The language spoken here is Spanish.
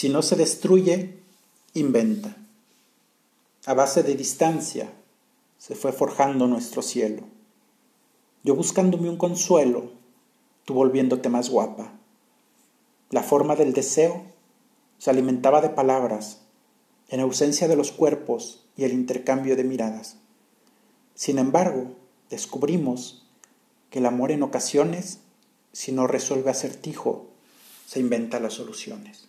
Si no se destruye, inventa. A base de distancia se fue forjando nuestro cielo. Yo buscándome un consuelo, tú volviéndote más guapa. La forma del deseo se alimentaba de palabras, en ausencia de los cuerpos y el intercambio de miradas. Sin embargo, descubrimos que el amor en ocasiones, si no resuelve acertijo, se inventa las soluciones.